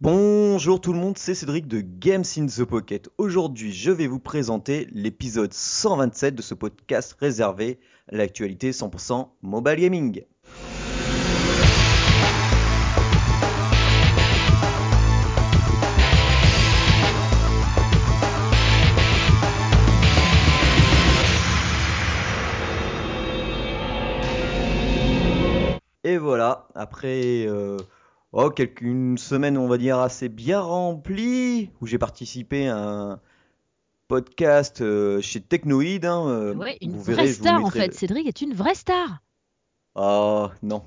Bonjour tout le monde, c'est Cédric de Games in the Pocket. Aujourd'hui, je vais vous présenter l'épisode 127 de ce podcast réservé à l'actualité 100% mobile gaming. Et voilà, après euh, oh, quelques, une semaine, on va dire, assez bien remplie, où j'ai participé à un podcast euh, chez Technoid. hein, euh, Ouais, une vous vraie verrez, star en fait. Cédric est une vraie star. Oh non.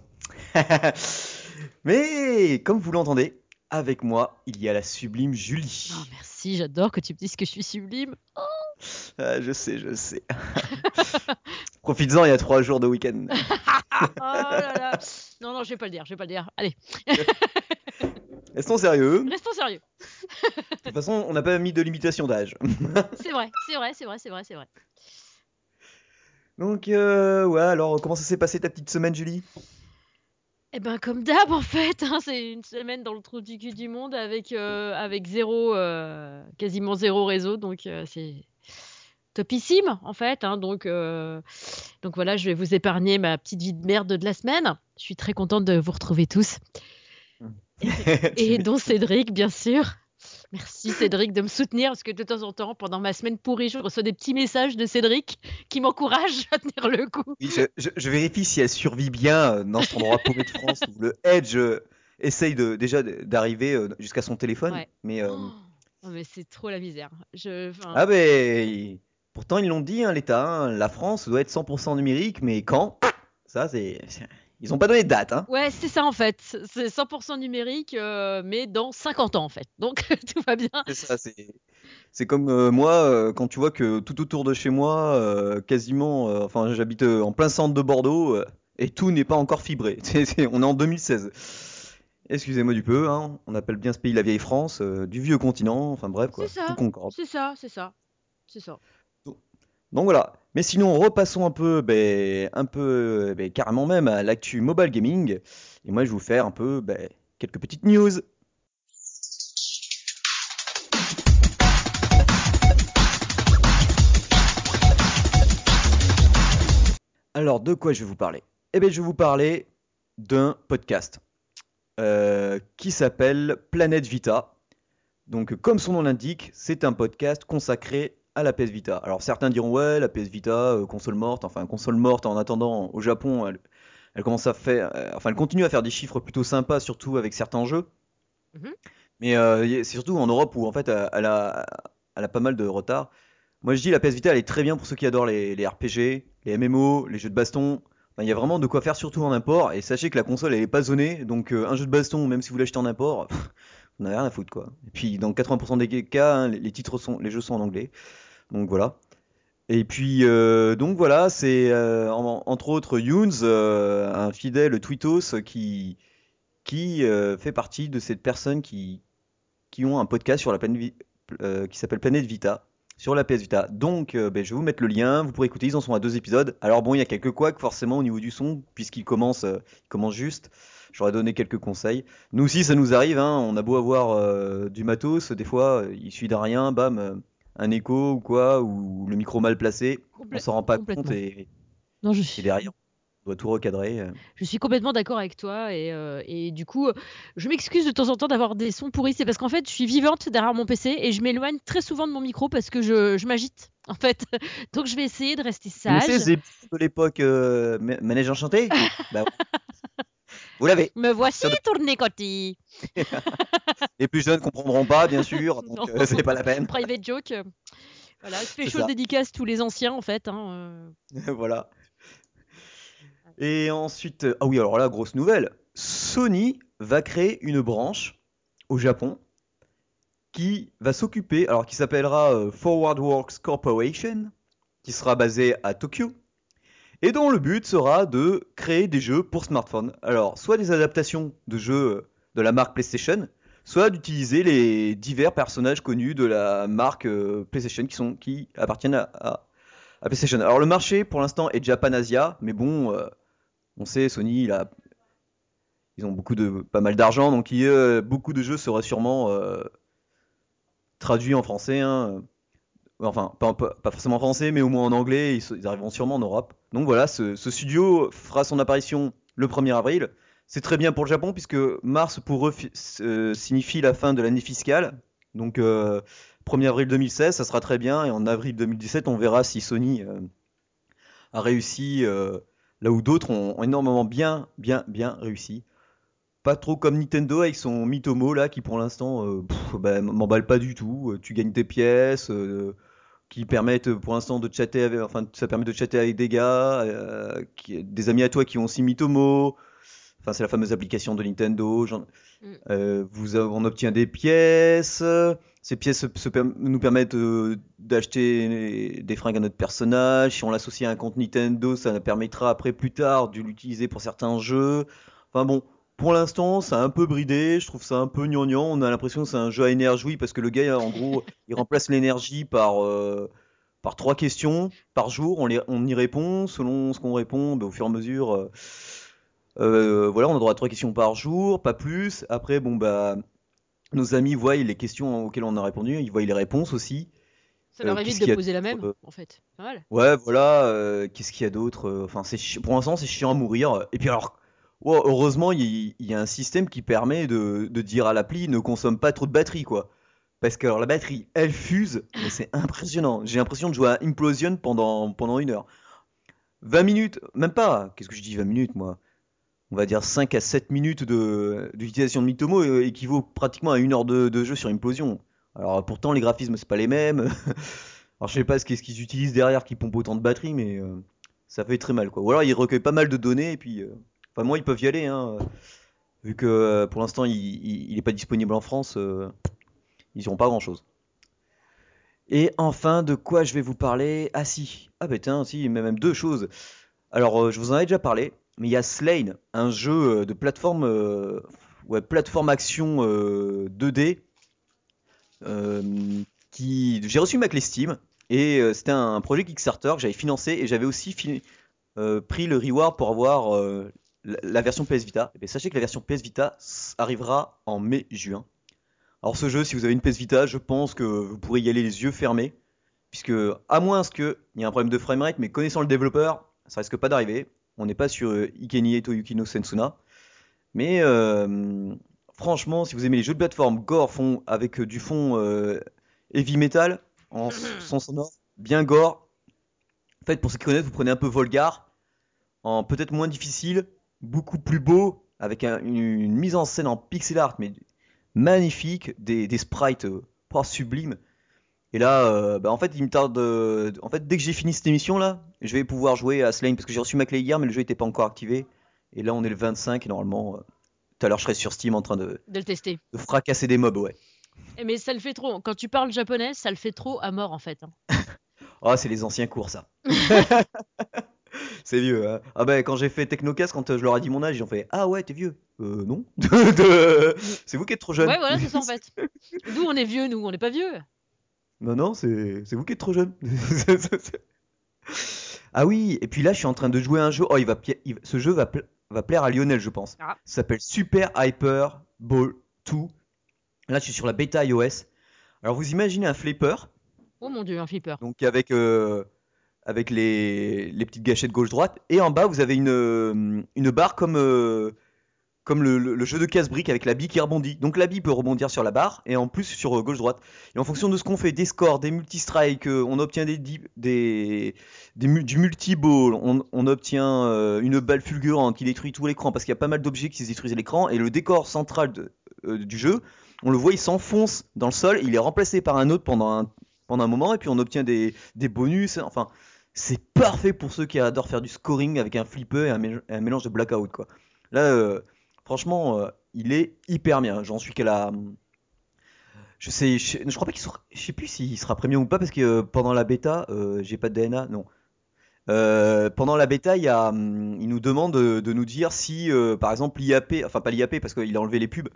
Mais comme vous l'entendez, avec moi, il y a la sublime Julie. Oh, merci, j'adore que tu me dises que je suis sublime. Ah, je sais, je sais. Profites-en, il y a trois jours de week-end. Oh là là. Non, non, je vais pas le dire, je vais pas le dire. Allez, Restons sérieux. De restons sérieux. toute façon, on n'a pas mis de limitation d'âge. C'est vrai, c'est vrai, c'est vrai, c'est vrai, c'est vrai. Donc, euh, ouais, alors comment ça s'est passé ta petite semaine, Julie? Eh ben, comme d'hab en fait, hein, c'est une semaine dans le trou du cul du monde avec, euh, avec zéro, euh, quasiment zéro réseau, donc euh, c'est topissime en fait. hein, donc, euh, donc voilà, je vais vous épargner ma petite vie de merde de la semaine. Je suis très contente de vous retrouver tous. Et dont Cédric, bien sûr. Merci Cédric de me soutenir parce que de temps en temps, pendant ma semaine pourrie, je reçois des petits messages de Cédric qui m'encouragent à tenir le coup. Oui, je, je- je vérifie si elle survit bien euh, dans cet endroit paumé de France où le Edge euh, essaye de, déjà d'arriver jusqu'à son téléphone. Ouais. Mais, euh, Oh, mais c'est trop la misère. Je, ah ben, pourtant ils l'ont dit, hein, l'État, hein, la France doit être 100% numérique, mais quand? Ça, c'est... Ils ont pas donné de date, hein Ouais, c'est ça en fait. C'est 100% numérique, euh, mais dans 50 ans en fait. Donc tout va bien. C'est ça, c'est... C'est comme euh, moi, euh, quand tu vois que tout autour de chez moi, quasiment, enfin j'habite en plein centre de Bordeaux, et tout n'est pas encore fibré. On est en 2016. Excusez-moi du peu, hein, on appelle bien ce pays la vieille France, du vieux continent, enfin bref quoi, C'est ça. tout concorde. C'est ça, c'est ça. C'est ça. Donc voilà. Mais sinon, repassons un peu, ben, ben, carrément même à l'actu mobile gaming. Et moi, je vais vous faire un peu ben, quelques petites news. Alors, de quoi je vais vous parler? Eh bien, je vais vous parler d'un podcast euh, qui s'appelle Planète Vita. Donc, comme son nom l'indique, c'est un podcast consacré à la PS Vita. Alors, certains diront, ouais, la PS Vita, euh, console morte, enfin, console morte en attendant, au Japon, elle, elle commence à faire, euh, enfin, elle continue à faire des chiffres plutôt sympas, surtout avec certains jeux. Mhm. Mais euh, c'est surtout en Europe où, en fait, elle a, elle a pas mal de retard. Moi, je dis, la PS Vita, elle est très bien pour ceux qui adorent les, les RPG, les MMO, les jeux de baston. Enfin, Il y a vraiment de quoi faire, surtout en import. Et sachez que la console, elle est pas zonée. Donc, un jeu de baston, même si vous l'achetez en import, vous n'avez rien à foutre, quoi. Et puis, dans 80% des cas, hein, les, les titres sont, les jeux sont en anglais. Donc, voilà. Et puis, euh, donc voilà, c'est euh, en- entre autres Younes, euh, un fidèle tweetos qui, qui fait partie de cette personne qui, qui ont un podcast sur la planète, qui s'appelle Planète Vita sur la PS Vita. Donc, ben, je vais vous mettre le lien. Vous pourrez écouter. Ils en sont à deux épisodes. Alors bon, il y a quelques couacs forcément au niveau du son, puisqu'il commence, euh, il commence juste. J'aurais donné quelques conseils. Nous aussi, ça nous arrive. Hein, on a beau avoir du matos, des fois, il suit d'un rien, bam, un écho ou quoi, ou le micro mal placé. On s'en rend pas compte et, Non, je et suis, derrière, on doit tout recadrer. euh. je suis complètement d'accord avec toi et, euh, et du coup, je m'excuse de temps en temps d'avoir des sons pourris. C'est parce qu'en fait, je suis vivante derrière mon PC et je m'éloigne très souvent de mon micro parce que je, je m'agite en fait. Donc je vais essayer de rester sage. ces épisodes de l'époque euh, Ma- Manège Enchanté? Bah, Vous l'avez. Me voici de- tourné côté. Les plus jeunes comprendront pas, bien sûr, donc euh, c'est pas la peine. Private joke. Voilà, C'est special ça. dédicace tous les anciens en fait. hein, euh. voilà. Et ensuite, euh, ah oui, alors là, grosse nouvelle. Sony va créer une branche au Japon qui va s'occuper, alors qui s'appellera euh, Forward Works Corporation, qui sera basée à Tokyo, et dont le but sera de créer des jeux pour smartphone. Alors, soit des adaptations de jeux de la marque PlayStation, soit d'utiliser les divers personnages connus de la marque euh, PlayStation qui, sont, qui appartiennent à, PlayStation. Alors, le marché pour l'instant est Japan-Asia, mais bon, euh, on sait, Sony, il a, ils ont beaucoup de, pas mal d'argent, donc il, beaucoup de jeux seraient sûrement euh, traduits en français. hein. Enfin, pas, forcément en français, mais au moins en anglais. Ils arriveront sûrement en Europe. Donc voilà, ce, studio fera son apparition le 1er avril. C'est très bien pour le Japon, puisque mars pour eux euh, signifie la fin de l'année fiscale. Donc euh, 1er avril 2016, ça sera très bien. Et en avril 2017, on verra si Sony euh, a réussi euh, là où d'autres ont, énormément bien, bien, bien réussi. Pas trop comme Nintendo avec son Mitomo là qui pour l'instant euh, bah, m'emballe pas du tout. Euh, Tu gagnes tes pièces euh, qui permettent euh, pour l'instant de chatter avec, enfin ça permet de chatter avec des gars, euh, qui- des amis à toi qui ont aussi Mitomo. Enfin c'est la fameuse application de Nintendo. Mm. euh, vous on obtient des pièces. Ces pièces se- se perm- nous permettent euh, d'acheter des fringues à notre personnage. Si on l'associe à un compte Nintendo, ça permettra après plus tard de l'utiliser pour certains jeux. Enfin bon, pour l'instant, c'est un peu bridé. Je trouve ça un peu gnangnan. On a l'impression que c'est un jeu à énergie parce que le gars, en gros, il remplace l'énergie par euh, par trois questions par jour. On, les, on y répond. Selon ce qu'on répond, ben, au fur et à mesure, euh, euh, voilà, on a droit à trois questions par jour, pas plus. Après, bon bah, nos amis voient les questions auxquelles on a répondu, ils voient les réponses aussi. Ça leur évite de poser la même, en fait. Pas mal. Ouais, voilà. qu'est-ce qu'il y a d'autre Enfin, c'est pour l'instant, c'est chiant à mourir. Et puis alors, ouais, heureusement, il y, a un système qui permet de, de dire à l'appli ne consomme pas trop de batterie, quoi. Parce que la batterie, elle fuse, mais c'est impressionnant. J'ai l'impression de jouer à Implosion pendant pendant une heure. 20 minutes, même pas. Qu'est-ce que je dis 20 minutes, moi? On va dire 5 à 7 minutes de d'utilisation de Mitomo euh, équivaut pratiquement à une heure de, de jeu sur Implosion. Alors pourtant, les graphismes, c'est pas les mêmes. Alors je sais pas ce qu'ils utilisent derrière qui pompe autant de batterie, mais euh, ça fait très mal quoi. Ou alors ils recueillent pas mal de données et puis, euh, enfin moi ils peuvent y aller hein, vu que euh, pour l'instant il, il, il est pas disponible en France, euh, ils iront pas grand chose. Et enfin de quoi je vais vous parler? Ah si, ah bah tiens si, mais même deux choses. Alors euh, je vous en avais déjà parlé, mais il y a Slane, un jeu de plateforme, ouais plateforme action euh, 2D euh, qui j'ai reçu ma clé Steam et c'était un projet Kickstarter que j'avais financé et j'avais aussi pris le reward pour avoir la, version PS Vita. Et bien, sachez que la version PS Vita arrivera en mai-juin. Alors ce jeu, si vous avez une PS Vita, je pense que vous pourrez y aller les yeux fermés, puisque à moins qu'il y ait un problème de framerate, mais connaissant le développeur, ça risque pas d'arriver. On n'est pas sur euh, Ikenie Toyuki no Sensuna. Mais euh, franchement, si vous aimez les jeux de plateforme gore fond, avec euh, du fond heavy metal, en s- son sonore, bien gore, en fait, pour ceux qui connaissent, vous prenez un peu Volgar, en peut-être moins difficile, beaucoup plus beau, avec un- une, une mise en scène en pixel art, mais magnifique, des, des sprites euh, pas sublimes. Et là, euh, bah, en fait, il me tarde. euh, en fait, dès que j'ai fini cette émission là, je vais pouvoir jouer à Slane parce que j'ai reçu ma clé hier, mais le jeu n'était pas encore activé. Et là, on est le 25 et normalement, euh, tout à l'heure, je serai sur Steam en train de, De le tester. de fracasser des mobs, ouais. Eh, Mais ça le fait trop. Quand tu parles japonais, ça le fait trop à mort, en fait. hein. Ah, c'est les anciens cours, ça. c'est vieux. Hein. Ah ben, quand j'ai fait Technocast, quand euh, je leur ai dit mon âge, ils ont fait Ah ouais, t'es vieux. Euh, non. C'est vous qui êtes trop jeune. Ouais, voilà, c'est ça, en fait. Nous, on est vieux, nous, on n'est pas vieux. Non, non, c'est vous qui êtes trop jeune. ah oui, et puis là, je suis en train de jouer un jeu. Oh, il va, il- ce jeu va, pla- va plaire à Lionel, je pense. Ah. Ça s'appelle Super Hyper Ball 2. Là, je suis sur la bêta iOS. Alors, vous imaginez un flipper, Oh mon dieu, un flipper. donc avec, euh, avec les, petites gâchettes gauche-droite, et en bas, vous avez une, euh, une barre comme, euh, comme le, jeu de casse-brique avec la bille qui rebondit. Donc la bille peut rebondir sur la barre et en plus sur euh, gauche-droite. Et en fonction de ce qu'on fait, des scores, des multi-strikes, on obtient des, des, des du multi-ball, on, obtient une balle fulgurante qui détruit tout l'écran parce qu'il y a pas mal d'objets qui se détruisent l'écran. Et le décor central du jeu, on le voit, il s'enfonce dans le sol, il est remplacé par un autre pendant un, pendant un moment et puis on obtient des, des bonus. Enfin, c'est parfait pour ceux qui adorent faire du scoring avec un flipper et un, mél- un mélange de blackout quoi. Là, euh, franchement, euh, il est hyper bien. J'en suis qu'à la. Je sais, je, crois pas qu'il plus s'il sera premium ou pas parce que euh, pendant la bêta, j'ai pas de DNA, non. Pendant la bêta, il, hum, nous demande de, nous dire si, par exemple, l'IAP, enfin pas l'IAP parce qu'il a enlevé les pubs,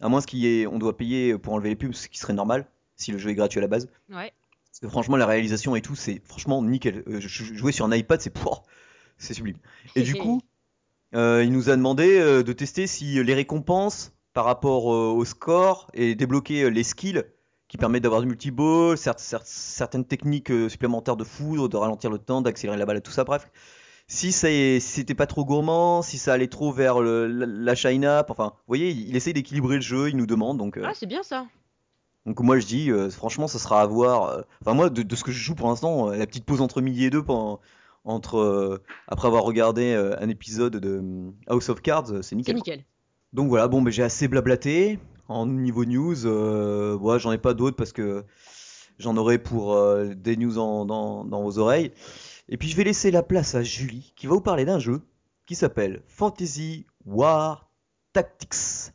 à moins qu'il y ait, on doit payer pour enlever les pubs, ce qui serait normal si le jeu est gratuit à la base. Ouais. Franchement, la réalisation et tout, c'est franchement nickel. Euh, jouais sur un iPad, c'est c'est sublime. Et du coup, Euh, il nous a demandé euh, de tester si les récompenses par rapport au score et débloquer les skills qui permettent d'avoir du multiball, cer- cer- certaines techniques supplémentaires de foudre, de ralentir le temps, d'accélérer la balle tout ça, bref. Si, c'était pas trop gourmand, si ça allait trop vers la, la shine-up, enfin, vous voyez, il, il essaye d'équilibrer le jeu, il nous demande, donc, Ah, c'est bien ça. Donc moi je dis, euh, franchement, ça sera à voir. euh, Enfin, moi, de, de ce que je joue pour l'instant, euh, la petite pause entre midi et deux, pendant, entre, euh, après avoir regardé un épisode de House of Cards, c'est C'est nickel. nickel. Donc voilà, bon, ben, j'ai assez blablaté en niveau news. Ouais, j'en ai pas d'autres parce que j'en aurai pour des news en- dans, dans vos oreilles. Et puis je vais laisser la place à Julie qui va vous parler d'un jeu qui s'appelle Fantasy War Tactics.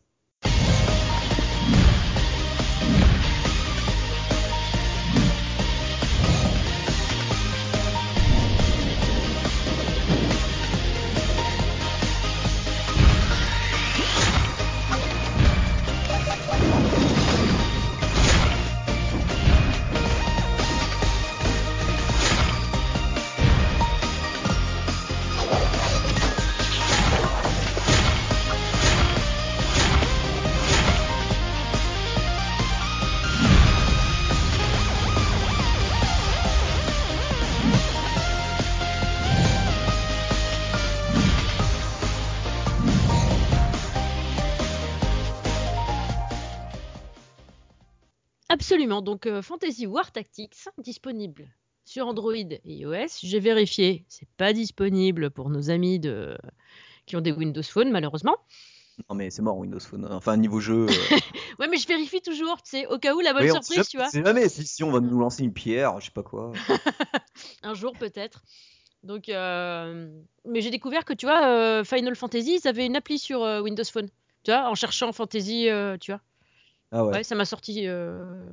Absolument. Donc, euh, Fantasy War Tactics, disponible sur Android et iOS. J'ai vérifié, c'est pas disponible pour nos amis de... qui ont des Windows Phone, malheureusement. Non mais c'est mort Windows Phone. Enfin niveau jeu. euh, Ouais, mais je vérifie toujours, tu sais, au cas où la bonne oui, on sait surprise, tu vois. sait jamais si, si on va nous lancer une pierre, je sais pas quoi. Un jour peut-être. Donc, euh, mais j'ai découvert que tu vois, Final Fantasy, ils avaient une appli sur Windows Phone. Tu vois, en cherchant Fantasy, tu vois. Ah ouais. Ça m'a sorti. euh.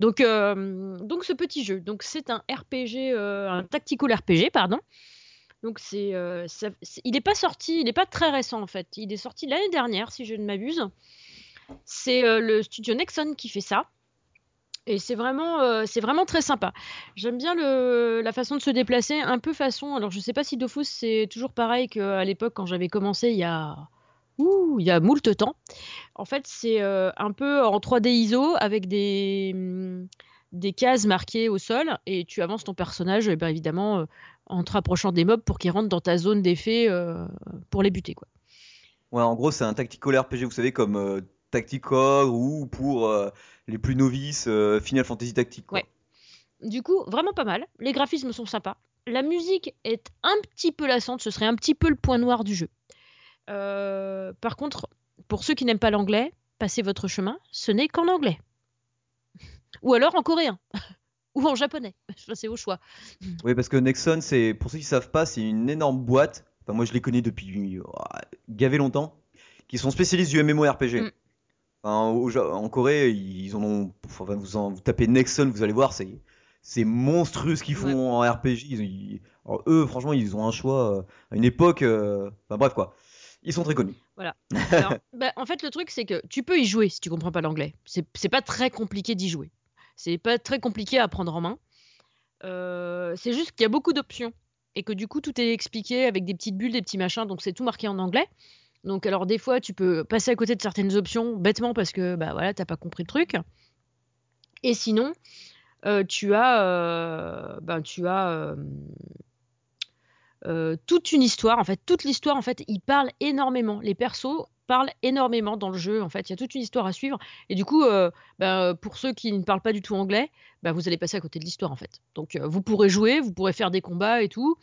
Donc, euh, donc ce petit jeu. Donc c'est un RPG, euh, un tactical RPG, pardon. Donc c'est, il n'est pas sorti, il n'est pas très récent en fait. Il est sorti l'année dernière, si je ne m'abuse. C'est le studio Nexon qui fait ça. Et c'est vraiment, c'est vraiment très sympa. J'aime bien le, la façon de se déplacer, un peu façon. Alors je sais pas si Dofus c'est toujours pareil qu'à l'époque quand j'avais commencé il y a, ouh, il y a moult temps. En fait, c'est euh, un peu en 3D ISO avec des, hum, des cases marquées au sol et tu avances ton personnage, eh ben, évidemment, euh, en te rapprochant des mobs pour qu'ils rentrent dans ta zone d'effet euh, pour les buter. Quoi. Ouais, en gros, c'est un tactical RPG, vous savez, comme Tactical ou pour les plus novices, Final Fantasy Tactics. quoi. Ouais. Du coup, vraiment pas mal. Les graphismes sont sympas. La musique est un petit peu lassante, ce serait un petit peu le point noir du jeu. Euh, par contre, pour ceux qui n'aiment pas l'anglais, passez votre chemin, ce n'est qu'en anglais. Ou alors en coréen. Ou en japonais. C'est au choix. Oui, parce que Nexon, c'est pour ceux qui savent pas, c'est une énorme boîte. Enfin, moi, je les connais depuis euh, gavé longtemps, qui sont spécialistes du MMORPG. Mm. Enfin, au Ja- en Corée, ils en ont. Enfin, vous, en, vous tapez Nexon, vous allez voir, c'est c'est monstrueux ce qu'ils font en RPG. Ils- ils- alors, eux, franchement, ils ont un choix euh, à une époque. euh, Enfin, bref, quoi. Ils sont très connus. Alors, bah, en fait, le truc, c'est que tu peux y jouer si tu comprends pas l'anglais. C'est c'est pas très compliqué d'y jouer. C'est pas très compliqué à prendre en main. Euh, c'est juste qu'il y a beaucoup d'options et que du coup, tout est expliqué avec des petites bulles, des petits machins. Donc, c'est tout marqué en anglais. Donc, alors, des fois, tu peux passer à côté de certaines options bêtement parce que bah voilà, t'as pas compris le truc. Et sinon, euh, tu as, euh, ben, tu as euh, euh, toute une histoire. En fait, toute l'histoire, en fait, il parle énormément. Les persos parlent énormément dans le jeu. En fait, il y a toute une histoire à suivre. Et du coup, euh, ben, pour ceux qui ne parlent pas du tout anglais, ben, vous allez passer à côté de l'histoire, en fait. Donc, euh, vous pourrez jouer, vous pourrez faire des combats et tout,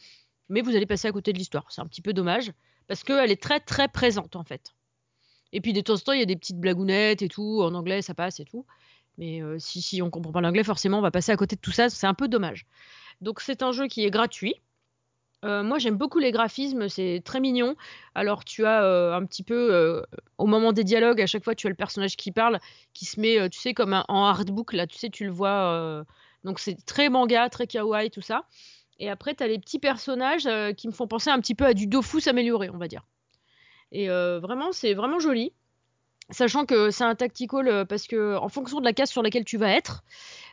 mais vous allez passer à côté de l'histoire. C'est un petit peu dommage parce qu'elle est très très présente, en fait. Et puis, de temps en temps, il y a des petites blagounettes et tout. En anglais, ça passe et tout. Mais euh, si, si on comprend pas l'anglais, forcément, on va passer à côté de tout ça. C'est un peu dommage. Donc, c'est un jeu qui est gratuit. Moi, j'aime beaucoup les graphismes, c'est très mignon. Alors, tu as un petit peu, au moment des dialogues, à chaque fois, tu as le personnage qui parle, qui se met, tu sais, comme un- en artbook, là, tu sais, tu le vois. donc, c'est très manga, très kawaii, tout ça. Et après, tu as les petits personnages qui me font penser un petit peu à du Dofus amélioré, on va dire. Et vraiment, c'est vraiment joli. Sachant que c'est un tactical euh, parce que en fonction de la case sur laquelle tu vas être,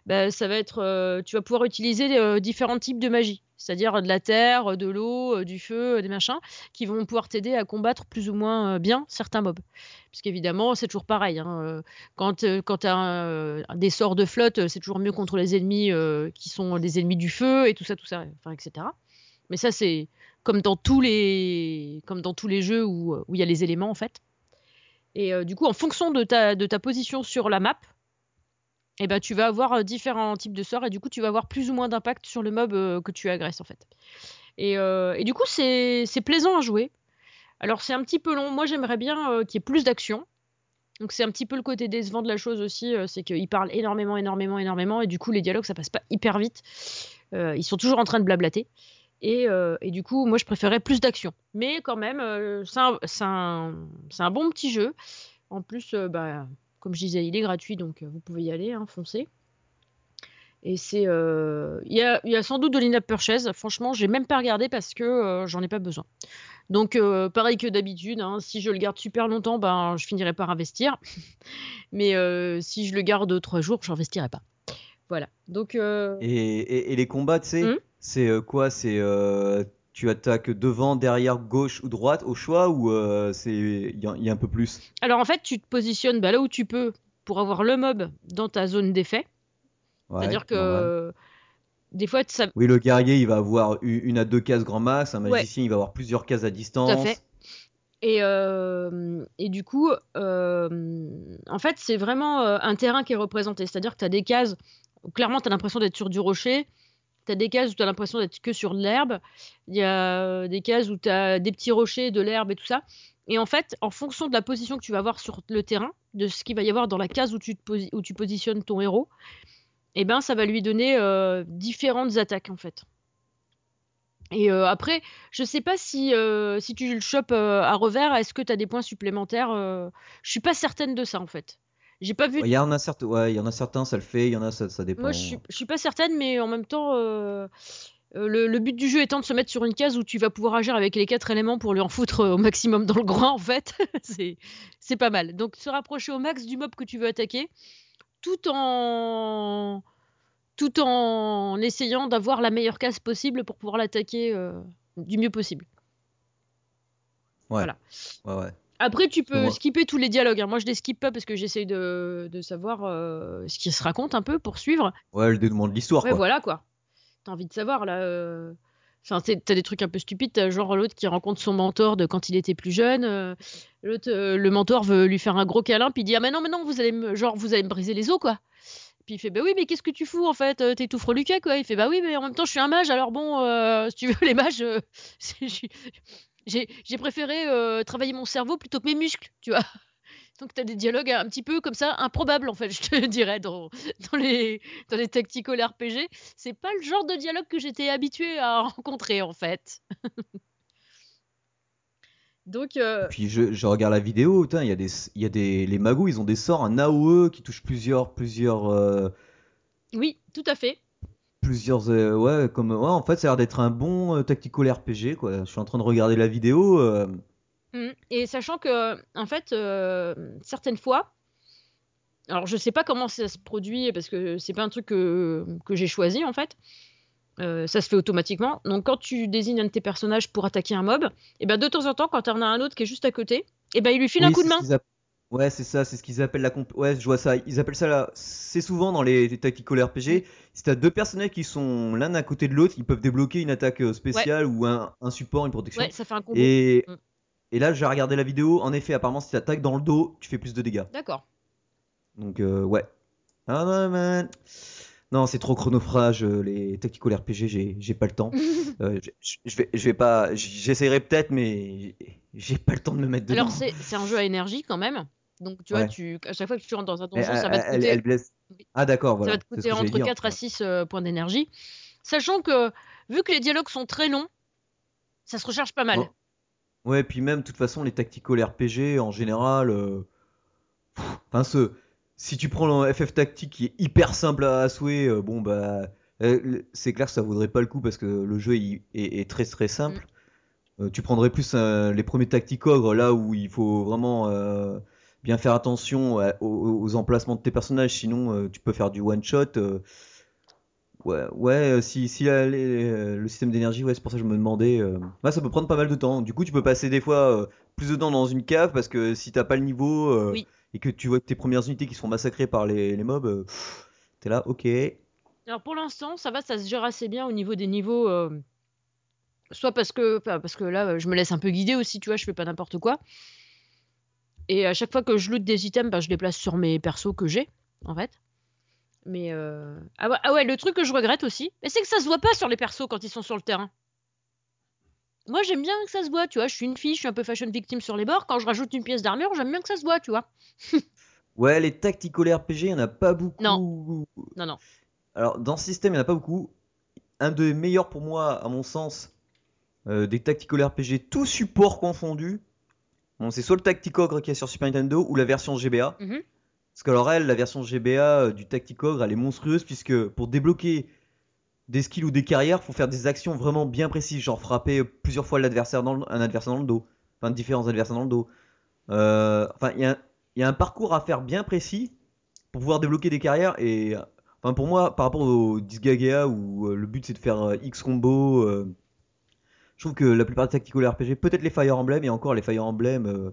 bah, ça va être, euh, tu vas pouvoir utiliser euh, différents types de magie, c'est-à-dire de la terre, de l'eau, du feu, des machins, qui vont pouvoir t'aider à combattre plus ou moins bien certains mobs. Puisqu'évidemment, c'est toujours pareil. Hein, quand quand tu as des sorts de flotte, c'est toujours mieux contre les ennemis qui sont des ennemis du feu et tout ça, tout ça, enfin, etc. Mais ça, c'est comme dans tous les, comme dans tous les jeux où il y a les éléments en fait. Et du coup, en fonction de ta, de ta position sur la map, eh ben, tu vas avoir différents types de sorts et du coup, tu vas avoir plus ou moins d'impact sur le mob que tu agresses en fait. Et, et du coup, c'est plaisant à jouer. Alors, c'est un petit peu long. Moi, j'aimerais bien qu'il y ait plus d'action. Donc, c'est un petit peu le côté décevant de la chose aussi. c'est qu'il parle énormément, énormément, énormément. Et du coup, les dialogues, ça passe pas hyper vite. ils sont toujours en train de blablater. Et, et, du coup, moi, je préférais plus d'action. Mais quand même, c'est un, bon petit jeu. En plus, bah, comme je disais, il est gratuit, donc vous pouvez y aller, hein, foncez. Et c'est, il y, a, sans doute de l'in-app purchase. Franchement, j'ai même pas regardé parce que j'en ai pas besoin. Donc, pareil que d'habitude, hein, si je le garde super longtemps, ben, je finirai par investir. Mais si je le garde trois jours, j'investirai pas. Voilà. Donc. Et, et, les combats, tu sais, mmh. C'est euh, quoi C'est euh, tu attaques devant, derrière, gauche ou droite au choix ou euh, c'est il y, a un peu plus? Alors en fait, tu te positionnes bah, là où tu peux pour avoir le mob dans ta zone d'effet. C'est-à-dire que des fois ça... Oui, le guerrier, il va avoir une à deux cases grand max, un magicien, il va avoir plusieurs cases à distance. Tout à fait. Et, et, du coup, en fait, c'est vraiment un terrain qui est représenté. C'est-à-dire que tu as des cases clairement tu as l'impression d'être sur du rocher, tu as des cases où tu as l'impression d'être que sur de l'herbe. Il y a des cases où tu as des petits rochers, de l'herbe et tout ça. Et en fait, en fonction de la position que tu vas avoir sur le terrain, de ce qu'il va y avoir dans la case où tu, positionnes ton héros, eh ben, ça va lui donner euh, différentes attaques en fait. Et euh, après, je sais pas si, euh, si tu le chopes à revers, est-ce que tu as des points supplémentaires Je suis pas certaine de ça en fait. J'ai pas vu. Il y en a certains, ouais, il y en a certains, ça le fait, il y en a ça, ça dépend. Moi, je suis, suis pas certaine, mais en même temps, euh, euh, le, but du jeu étant de se mettre sur une case où tu vas pouvoir agir avec les quatre éléments pour lui en foutre au maximum dans le groin, en fait, c'est pas mal. Donc, se rapprocher au max du mob que tu veux attaquer, tout en tout en essayant d'avoir la meilleure case possible pour pouvoir l'attaquer euh, du mieux possible. Ouais. Voilà. Ouais, ouais. Après, tu peux skipper tous les dialogues. Hein. Moi, je les skip pas parce que j'essaye de, de, savoir euh, ce qui se raconte un peu pour suivre. Ouais, le dénouement de l'histoire. Ouais, voilà quoi. T'as envie de savoir là. Euh... Enfin, t'as des trucs un peu stupides. genre l'autre qui rencontre son mentor de quand il était plus jeune. Euh, l'autre, euh, le mentor veut lui faire un gros câlin, puis il dit ah mais non mais non vous allez me, genre vous allez me briser les os quoi. Puis il fait bah oui mais qu'est-ce que tu fous en fait t'es tout freluquet quoi. Il fait bah oui mais en même temps je suis un mage alors bon si tu veux les mages j'ai préféré euh, travailler mon cerveau plutôt que mes muscles, tu vois. Donc tu as des dialogues un petit peu comme ça, improbables en fait, je te dirais, dans, dans les, dans les tactical RPG. C'est pas le genre de dialogue que j'étais habitué à rencontrer en fait. Donc. Euh... Puis je, je, regarde la vidéo, il y a des, y a des, les magos, ils ont des sorts, un AOE qui touche plusieurs, plusieurs. Euh, oui, tout à fait plusieurs euh, ouais comme ouais, en fait ça a l'air d'être un bon euh, tactical RPG quoi je suis en train de regarder la vidéo euh. mmh. et sachant que en fait certaines fois alors je sais pas comment ça se produit parce que c'est pas un truc que, que j'ai choisi en fait ça se fait automatiquement donc quand tu désignes un de tes personnages pour attaquer un mob et eh ben de temps en temps quand tu en as un autre qui est juste à côté et eh ben il lui file un coup de main Ouais, c'est ça, c'est ce qu'ils appellent la comp. Ouais, je vois ça. Ils appellent ça là. C'est souvent dans les, tactical RPG. Si t'as deux personnages qui sont l'un à côté de l'autre, ils peuvent débloquer une attaque euh, spéciale ou un, support, une protection. Ouais, ça fait un combo. Et, mm. et là, j'ai regardé la vidéo. En effet, apparemment, si t'attaques dans le dos, tu fais plus de dégâts. D'accord. Donc, euh, ouais. Ah non, man. Non, c'est trop chronophage, euh, les tactical RPG, j'ai pas le temps. je, vais, je vais pas. J'essaierai peut-être, mais j'ai pas le temps de me mettre dedans. Alors, c'est un jeu à énergie quand même. Donc, tu vois, tu, à chaque fois que tu rentres dans un donjon, ça va te coûter. Elle, blesse. Ah, d'accord, voilà. Ça va te coûter entre 4 à 6 euh, points d'énergie. Sachant que, vu que les dialogues sont très longs, ça se recharge pas mal. Ouais, puis même, de toute façon, les tactical RPG, en général. Euh, enfin, ce... si tu prends le FF Tactique qui est hyper simple à, souhait, euh, bon, bah. C'est clair que ça vaudrait pas le coup parce que le jeu est, très très simple. Mm. tu prendrais plus les premiers Tactic Ogre là où il faut vraiment bien faire attention à- aux, aux emplacements de tes personnages, sinon euh, tu peux faire du one shot. euh, ouais, ouais, euh, si, si les- le système d'énergie, ouais, c'est pour ça que je me demandais. ouais, ça peut prendre pas mal de temps. Du coup, tu peux passer des fois plus de temps dans une cave parce que si t'as pas le niveau Oui. et que tu vois que tes premières unités qui se font massacrer par les, les mobs, t'es là, ok. Alors pour l'instant, ça va, ça se gère assez bien au niveau des niveaux. soit parce que, parce que là, je me laisse un peu guider aussi, tu vois, je fais pas n'importe quoi. Et à chaque fois que je loot des items, bah, je les place sur mes persos que j'ai, en fait. Mais euh, ah, ouais, ah ouais, le truc que je regrette aussi, c'est que ça se voit pas sur les persos quand ils sont sur le terrain. Moi, j'aime bien que ça se voit, tu vois. Je suis une fille, je suis un peu fashion victime sur les bords. Quand je rajoute une pièce d'armure, j'aime bien que ça se voit, tu vois. Ouais, les tactical RPG, il y en a pas beaucoup. Non, non. Alors, dans ce système, il n'y en a pas beaucoup. Un des meilleurs pour moi, à mon sens, euh, des Tactical RPG, tout support confondu. Bon, c'est soit le Tacticogre qui est sur Super Nintendo ou la version GBA. Mhm. Parce que alors elle, la version GBA euh, du Tacticogre, elle est monstrueuse puisque pour débloquer des skills ou des carrières, faut faire des actions vraiment bien précises, genre frapper plusieurs fois l'adversaire dans le- un adversaire dans le dos, enfin différents adversaires dans le dos. Euh, enfin, il y, a un- il y a un parcours à faire bien précis pour pouvoir débloquer des carrières et enfin pour moi par rapport au Disgaea où euh, le but c'est de faire euh, X combo euh, je trouve que la plupart des tactical RPG peut-être les Fire Emblem et encore les Fire Emblem euh,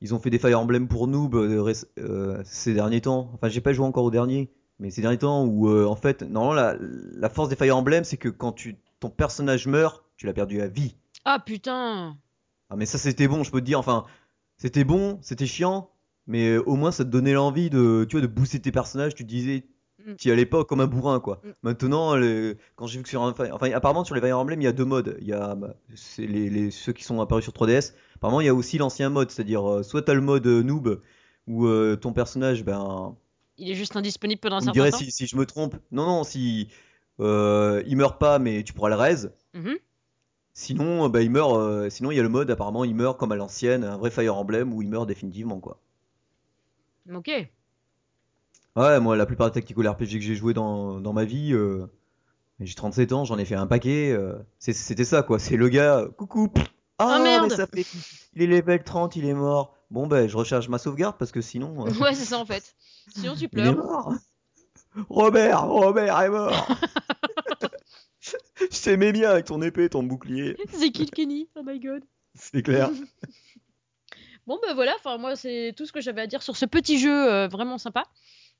ils ont fait des Fire Emblem pour noob euh, euh, ces derniers temps. Enfin j'ai pas joué encore au dernier mais ces derniers temps où euh, en fait normalement la, la force des Fire Emblem c'est que quand tu ton personnage meurt tu l'as perdu à vie. Ah putain. ah mais ça c'était bon je peux te dire. Enfin c'était bon c'était chiant mais au moins ça te donnait l'envie de tu vois de booster tes personnages. Tu te disais Mm. tu y allais pas comme un bourrin quoi Mm. maintenant quand j'ai vu que sur un enfin apparemment sur les Fire Emblem il y a deux modes il y a bah, c'est les, les- ceux qui sont apparus sur 3DS apparemment il y a aussi l'ancien mode c'est-à-dire euh, soit t'as le mode euh, noob où euh, ton personnage ben Il est juste indisponible pendant un certain dirait temps. si, si je me trompe non non si euh, il meurt pas mais tu pourras le raise Mhm. Sinon, bah, il meurt. euh, sinon, il y a le mode apparemment, il meurt comme à l'ancienne, un vrai Fire Emblem où il meurt définitivement quoi. Ok. Ouais, moi, la plupart des tactical RPG que j'ai joué dans, dans ma vie, euh, j'ai 37 ans, j'en ai fait un paquet. euh, c'est- C'était ça quoi. C'est le gars, coucou. pff, Ah, Ah, merde. mais ça fait. Il est level 30, il est mort. Bon, ben, je recharge ma sauvegarde parce que sinon. euh, Ouais, c'est ça en fait. Sinon tu il est pleures. mort. Robert, Robert est mort. je t'aimais bien avec ton épée, ton bouclier. C'est Kill Kenny. Oh my god. C'est clair. Bon ben voilà, enfin moi c'est tout ce que j'avais à dire sur ce petit jeu euh, vraiment sympa.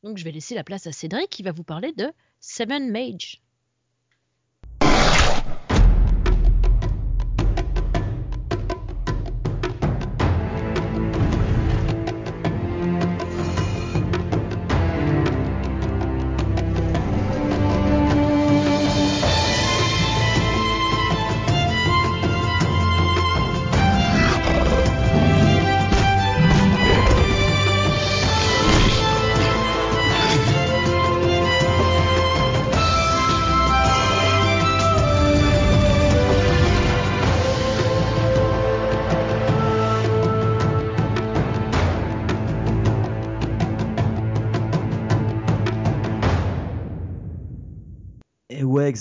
Donc je vais laisser la place à Cédric qui va vous parler de Seven Mage.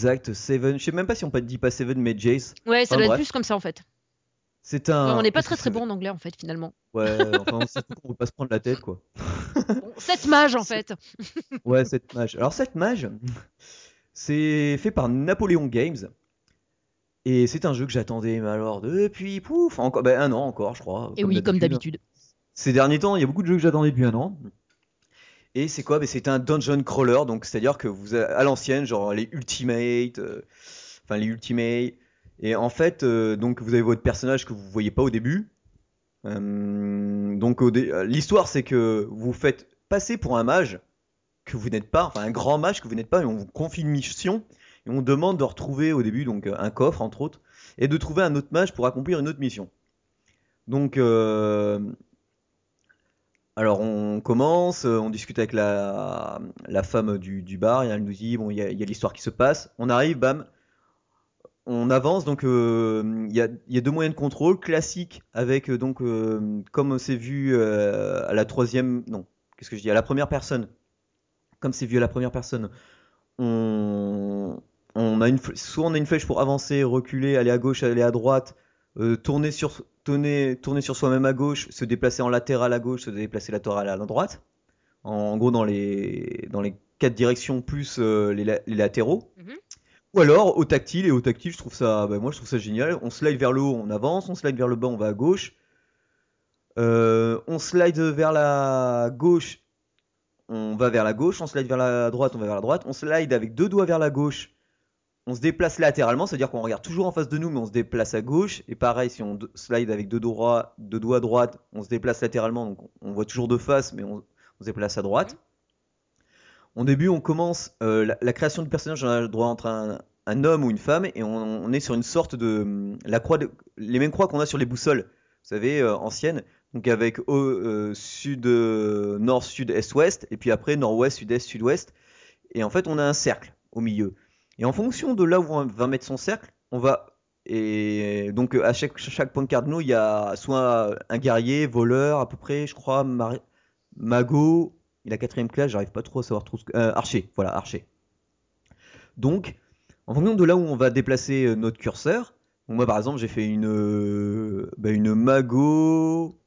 Exact. Seven. Je sais même pas si on peut dit pas Seven, mais Jace. Ouais, ça Enfin, doit être plus comme ça en fait. C'est un. Ouais, on n'est pas très très bon en anglais en fait finalement. Ouais, enfin, c'est surtout qu'on veut pas se prendre la tête, quoi. Bon, Sept mages en fait. Ouais, cette mage. Alors, cette mage, c'est fait par Napoleon Games. Et c'est un jeu que j'attendais, mais alors, depuis, pouf, encore, ben, un an encore, je crois. Et oui, comme d'habitude. Ces derniers temps, il y a beaucoup de jeux que j'attendais depuis un an. Et c'est quoi? C'est un dungeon crawler, donc c'est-à-dire que vous, à l'ancienne, genre les Ultimate, euh, enfin les Ultimate. Et en fait, euh, donc vous avez votre personnage que vous voyez pas au début. Euh, donc euh, l'histoire, c'est que vous faites passer pour un mage que vous n'êtes pas, enfin un grand mage que vous n'êtes pas, et on vous confie une mission et on demande de retrouver au début donc un coffre entre autres et de trouver un autre mage pour accomplir une autre mission. Donc euh, alors on commence, euh, on discute avec la, femme du, bar elle nous dit bon il y a, l'histoire qui se passe, on arrive, bam, on avance donc euh, il y, a, deux moyens de contrôle. Classiques avec euh, donc comme c'est vu à la troisième non qu'est-ce que je dis à la première personne. Comme c'est vu à la première personne on, a une soit on a une flèche pour avancer reculer aller à gauche aller à droite tourner sur tourner, tourner sur soi-même à gauche, se déplacer en latéral à gauche, se déplacer latéral à la droite. En gros, dans les, dans les quatre directions plus euh, les, la- les latéraux. Mhm. Ou alors au tactile, et au tactile, je trouve ça, bah, moi je trouve ça génial. On slide vers le haut, on avance, on slide vers le bas, on va à gauche. Euh, on slide vers la gauche, on va vers la gauche. On slide vers la droite, on va vers la droite. On slide avec deux doigts vers la gauche, on se déplace latéralement, c'est-à-dire qu'on regarde toujours en face de nous, mais on se déplace à gauche. Et pareil, si on slide avec deux doigts, deux doigts à droite, on se déplace latéralement, donc on voit toujours de face, mais on, on se déplace à droite. Au début, on commence euh, la, la création du personnage, on a le droit entre un, un homme ou une femme, et on, on est sur une sorte de hum, la croix, de- les mêmes croix qu'on a sur les boussoles, vous savez, euh, anciennes. Donc avec euh, sud, euh, nord, sud, est, ouest, et puis après nord-ouest, sud-est, sud-ouest. Et en fait, on a un cercle au milieu. Et en fonction de là où on va mettre son cercle, on va et donc à chaque, point de cardinaux, il y a soit un guerrier, voleur à peu près, je crois, mago, il a quatrième classe, j'arrive pas trop à savoir trop ce que... euh, archer, voilà, archer. Donc, en fonction de là où on va déplacer euh, notre curseur, moi par exemple j'ai fait une, euh, bah, une mago,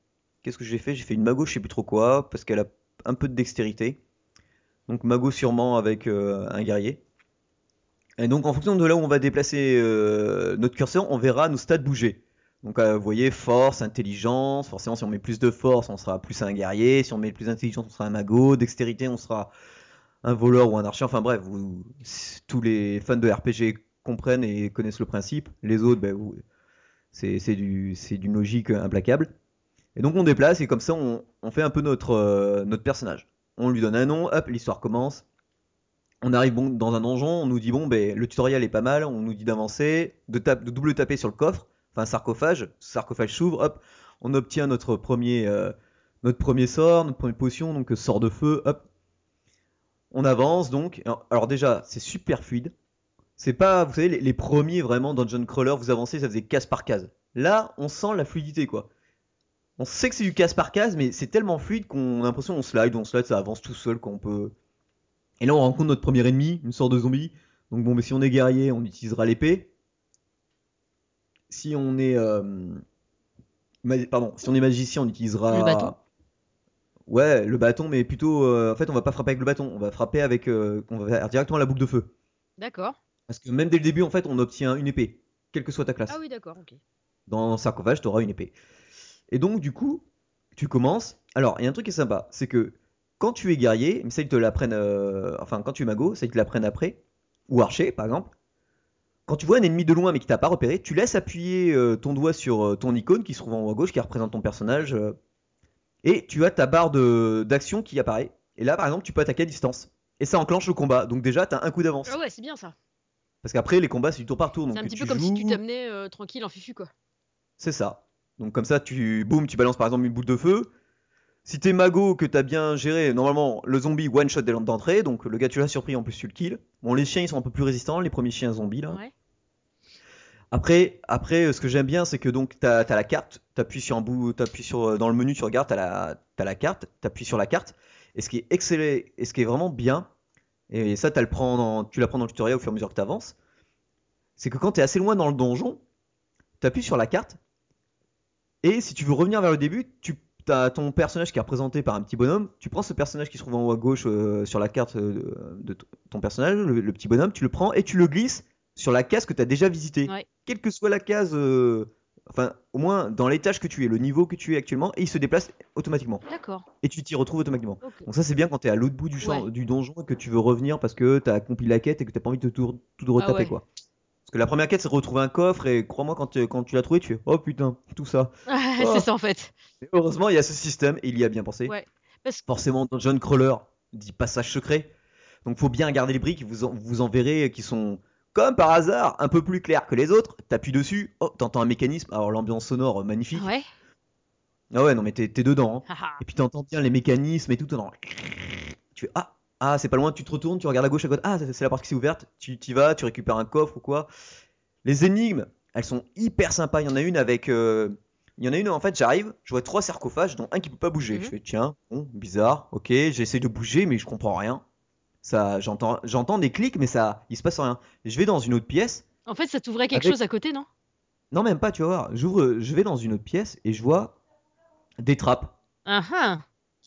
qu'est-ce que j'ai fait? J'ai fait une mago, je sais plus trop quoi, parce qu'elle a un peu de dextérité. Donc mago sûrement avec euh, un guerrier. Et donc en fonction de là où on va déplacer euh, notre curseur, on verra nos stats bouger. Donc euh, vous voyez, force, intelligence, forcément si on met plus de force, on sera plus un guerrier, si on met plus d'intelligence, on sera un mago, dextérité, on sera un voleur ou un archer, enfin bref, tous les fans de RPG comprennent et connaissent le principe, les autres, ben, c'est c'est du- c'est d'une logique implacable. Et donc on déplace et comme ça on, fait un peu euh, notre personnage. On lui donne un nom, hop, l'histoire commence. On arrive dans un donjon, on nous dit bon, ben, le tutoriel est pas mal, on nous dit d'avancer, de, double taper sur le coffre, enfin sarcophage, sarcophage s'ouvre, hop, on obtient notre premier, euh, notre premier sort, notre première potion, donc sort de feu, hop. On avance donc. Alors, déjà, c'est super fluide. C'est pas, vous savez, les, premiers vraiment dungeon crawler, vous avancez, ça faisait case par case. Là, on sent la fluidité quoi. On sait que c'est du case par case, mais c'est tellement fluide qu'on a l'impression qu'on slide, on slide, ça avance tout seul quand on peut. Et là, on rencontre notre premier ennemi, une sorte de zombie. Donc bon, mais si on est guerrier, on utilisera l'épée. Si on est, euh, pardon, si on est magicien, on utilisera Le bâton. Ouais, le bâton, mais plutôt, euh, en fait, on va pas frapper avec le bâton, on va frapper avec, euh, on va faire directement la boucle de feu. D'accord. Parce que même dès le début, en fait, on obtient une épée, quelle que soit ta classe. Ah oui, d'accord, ok. Dans sarcophage, tu auras une épée. Et donc, du coup, tu commences. Alors, il y a un truc qui est sympa, c'est que quand tu es guerrier, mais ça, ils te l'apprennent. euh, Enfin, quand tu es mago, ça, ils te l'apprennent après. Ou archer, par exemple. Quand tu vois un ennemi de loin mais qui t'a pas repéré, tu laisses appuyer euh, ton doigt sur euh, ton icône qui se trouve en haut à gauche, qui représente ton personnage. et tu as ta barre d'action qui apparaît. Et là, par exemple, tu peux attaquer à distance. Et ça enclenche le combat. Donc, déjà, tu as un coup d'avance. Ah ouais, c'est bien ça. Parce qu'après, les combats, c'est du tour par tour. C'est un petit peu comme si tu t'amenais tranquille en fufu, quoi. c'est ça. Donc comme ça, tu boum, tu balances par exemple une boule de feu. Si t'es mago, que t'as bien géré, normalement le zombie one shot dès d'entrée, donc le gars tu l'as surpris, en plus tu le kill. Bon, les chiens ils sont un peu plus résistants, les premiers chiens zombies là. Ouais. Après, après, euh, ce que j'aime bien, c'est que donc t'as as la carte, t'appuies sur un bout, t'appuies sur euh, dans le menu, tu regardes, t'as la, t'as la carte, t'appuies sur la carte. Et ce qui est excellent, et ce qui est vraiment bien, et ça t'as le prends dans- tu l'apprends dans le tutoriel au fur et à mesure que t'avances, c'est que quand t'es assez loin dans le donjon, t'appuies sur la carte, et si tu veux revenir vers le début, tu as ton personnage qui est représenté par un petit bonhomme. Tu prends ce personnage qui se trouve en haut à gauche euh, sur la carte euh, de ton personnage, le, le petit bonhomme, tu le prends et tu le glisses sur la case que tu as déjà visitée. Ouais. Quelle que soit la case, euh, enfin, au moins dans l'étage que tu es, le niveau que tu es actuellement, et il se déplace automatiquement. D'accord. Et tu t'y retrouves automatiquement. Donc ça c'est bien quand tu es à l'autre bout du, champ, Ouais. du donjon et que tu veux revenir parce que tu as accompli la quête et que tu pas envie de tout, tout retaper Ah ouais. quoi. Parce que la première quête c'est retrouver un coffre et crois-moi quand, tu- quand tu l'as trouvé tu fais oh putain tout ça. Oh. c'est ça en fait. Et heureusement, il y a ce système et il y a bien pensé. Ouais. Parce que Forcément, dans John Crawler dit passage secret. Donc, faut bien garder les briques. Vous en, vous en verrez qui sont, comme par hasard, un peu plus clairs que les autres. T'appuies dessus, oh, t'entends un mécanisme. Alors, l'ambiance sonore, euh, magnifique. ouais. Ah ouais, non, mais t'es dedans. hein. Haha. Et puis, t'entends bien les mécanismes et tout. Tu fais, ah, ah, c'est pas loin. Tu te retournes, tu regardes à gauche, à gauche. Ah, c'est la porte qui s'est ouverte. Tu y vas, tu récupères un coffre ou quoi. Les énigmes, elles sont hyper sympas. Il y en a une avec. euh, Il y en a une, en fait, j'arrive, je vois trois sarcophages, dont un qui peut pas bouger. Mhm. Je fais, tiens, bon, bizarre, ok, j'essaie de bouger, mais je comprends rien. Ça, j'entends, j'entends des clics, mais ça, il se passe rien. Et je vais dans une autre pièce. En fait, ça t'ouvrait quelque Avec- chose à côté, non? Non, même pas, tu vas voir. J'ouvre, je vais dans une autre pièce et je vois des trappes. Ah ah.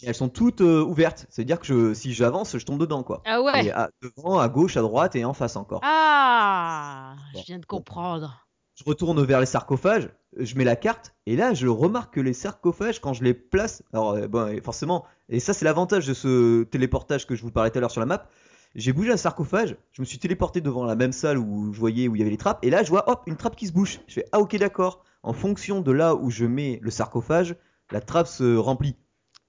Et elles sont toutes euh, ouvertes. C'est-à-dire que je, si j'avance, je tombe dedans, quoi. Ah ouais. Et à- devant, à gauche, à droite et en face encore. Ah, Bon, je viens de comprendre. Je retourne vers les sarcophages, je mets la carte, et là, je remarque que les sarcophages, quand je les place, alors euh, bon, et forcément, et ça c'est l'avantage de ce téléportage que je vous parlais tout à l'heure sur la map, j'ai bougé un sarcophage, je me suis téléporté devant la même salle où je voyais où il y avait les trappes, et là je vois, hop, une trappe qui se bouge. Je fais, ah ok d'accord, en fonction de là où je mets le sarcophage, la trappe se remplit.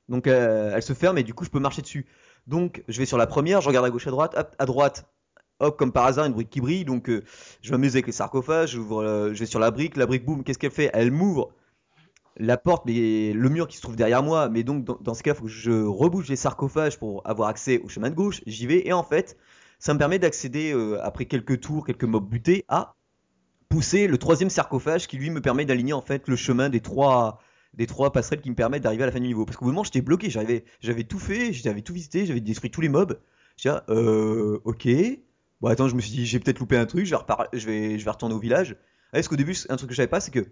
Donc euh, elle se ferme et du coup je peux marcher dessus. Donc je vais sur la première, je regarde à gauche à droite, hop, à droite, hop, comme par hasard, une brique qui brille, donc euh, je m'amuse avec les sarcophages, euh, je vais sur la brique, la brique boum, qu'est-ce qu'elle fait? Elle m'ouvre la porte, mais le mur qui se trouve derrière moi, mais donc dans, dans ce cas, il faut que je rebouge les sarcophages pour avoir accès au chemin de gauche, j'y vais, et en fait, ça me permet d'accéder, euh, après quelques tours, quelques mobs butés, à pousser le troisième sarcophage qui lui me permet d'aligner en fait le chemin des trois des trois passerelles qui me permettent d'arriver à la fin du niveau. Parce qu'au bout d'un moment, j'étais bloqué, j'arrivais, j'avais tout fait, j'avais tout visité, j'avais détruit tous les mobs. J'étais là, euh, ok. Bon, attends, je me suis dit, j'ai peut-être loupé un truc, je vais, repar- je vais, je vais retourner au village. Ah, Parce qu'au début, un truc que je savais pas, c'est que.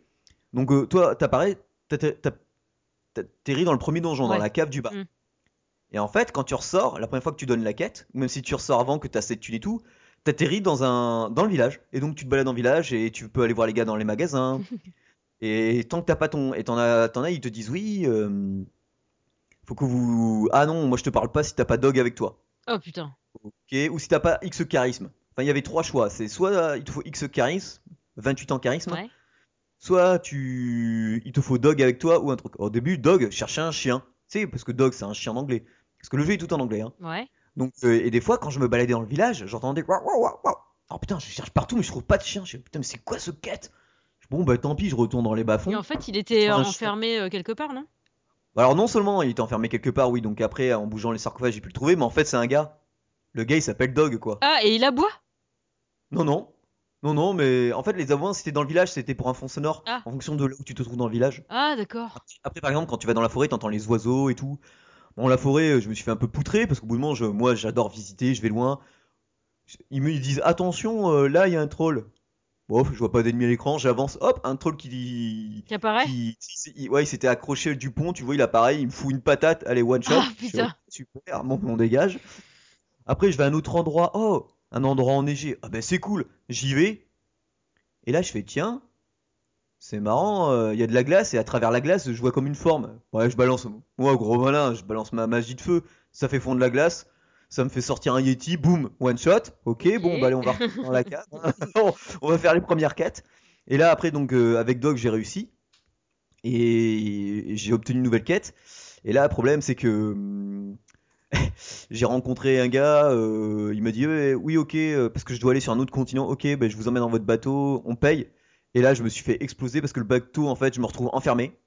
Donc, euh, toi, t'apparais, t'atterris dans le premier donjon, dans la cave du bas. Mm. Et en fait, quand tu ressors, la première fois que tu donnes la quête, même si tu ressors avant que t'as cette thune et tout, t'atterris dans un dans le village. Et donc, tu te balades dans le village et tu peux aller voir les gars dans les magasins. Et tant que t'as pas ton. Et t'en as, t'en as, ils te disent oui. euh, faut que vous. Ah non, moi je te parle pas si t'as pas Dog avec toi. Oh putain. Ok Ou si t'as pas X charisme. Enfin, il y avait trois choix. C'est soit euh, il te faut X charisme, 28 ans charisme, Ouais. soit tu. Il te faut Dog avec toi ou un truc. Au début, Dog cherchait un chien. Tu sais, parce que Dog c'est un chien anglais. Parce que le jeu est tout en anglais. Hein. Ouais. Donc, euh, et des fois, quand je me baladais dans le village, j'entendais. Oh putain, je cherche partout, mais je trouve pas de chien. Je dis, putain, mais c'est quoi ce quête? Bon, bah tant pis, je retourne dans les bas-fonds. Et en fait, il était enfermé euh, quelque part, non? Alors non seulement il était enfermé quelque part, oui, donc après en bougeant les sarcophages j'ai pu le trouver, mais en fait c'est un gars. Le gars il s'appelle Dog quoi. Ah, et il aboie? Non non, non non, mais en fait les aboiements c'était dans le village, c'était pour un fond sonore, Ah. en fonction de là où tu te trouves dans le village. Ah, d'accord. Après par exemple quand tu vas dans la forêt t'entends les oiseaux et tout. Bon la forêt euh, je me suis fait un peu poutrer parce qu'au bout de moment je, moi j'adore visiter, je vais loin. Ils me disent attention euh, là il y a un troll. Bon je vois pas d'ennemi à l'écran, j'avance, hop un troll qui Qui apparaît qui, ouais, il s'était accroché du pont, tu vois, il apparaît, il me fout une patate, allez, one shot. Ah, putain. super, bon, on dégage. Après, je vais à un autre endroit, oh, un endroit enneigé, ah ben c'est cool, j'y vais. Et là, je fais, tiens, c'est marrant, euh, il y a de la glace, et à travers la glace, je vois comme une forme. Ouais, je balance, moi, gros malin, je balance ma magie de feu, ça fait fondre la glace. Ça me fait sortir un Yeti, boum, one shot. Ok, Ok. bon, bah allez, on va retourner dans la cave. on, on va faire les premières quêtes. Et là, après, donc, euh, avec Dog, j'ai réussi. Et j'ai obtenu une nouvelle quête. Et là, le problème, c'est que hum, j'ai rencontré un gars. euh, il m'a dit Oui, ok, euh, parce que je dois aller sur un autre continent. Ok, ben, je vous emmène dans votre bateau, on paye. Et là, je me suis fait exploser parce que le bateau, en fait, je me retrouve enfermé.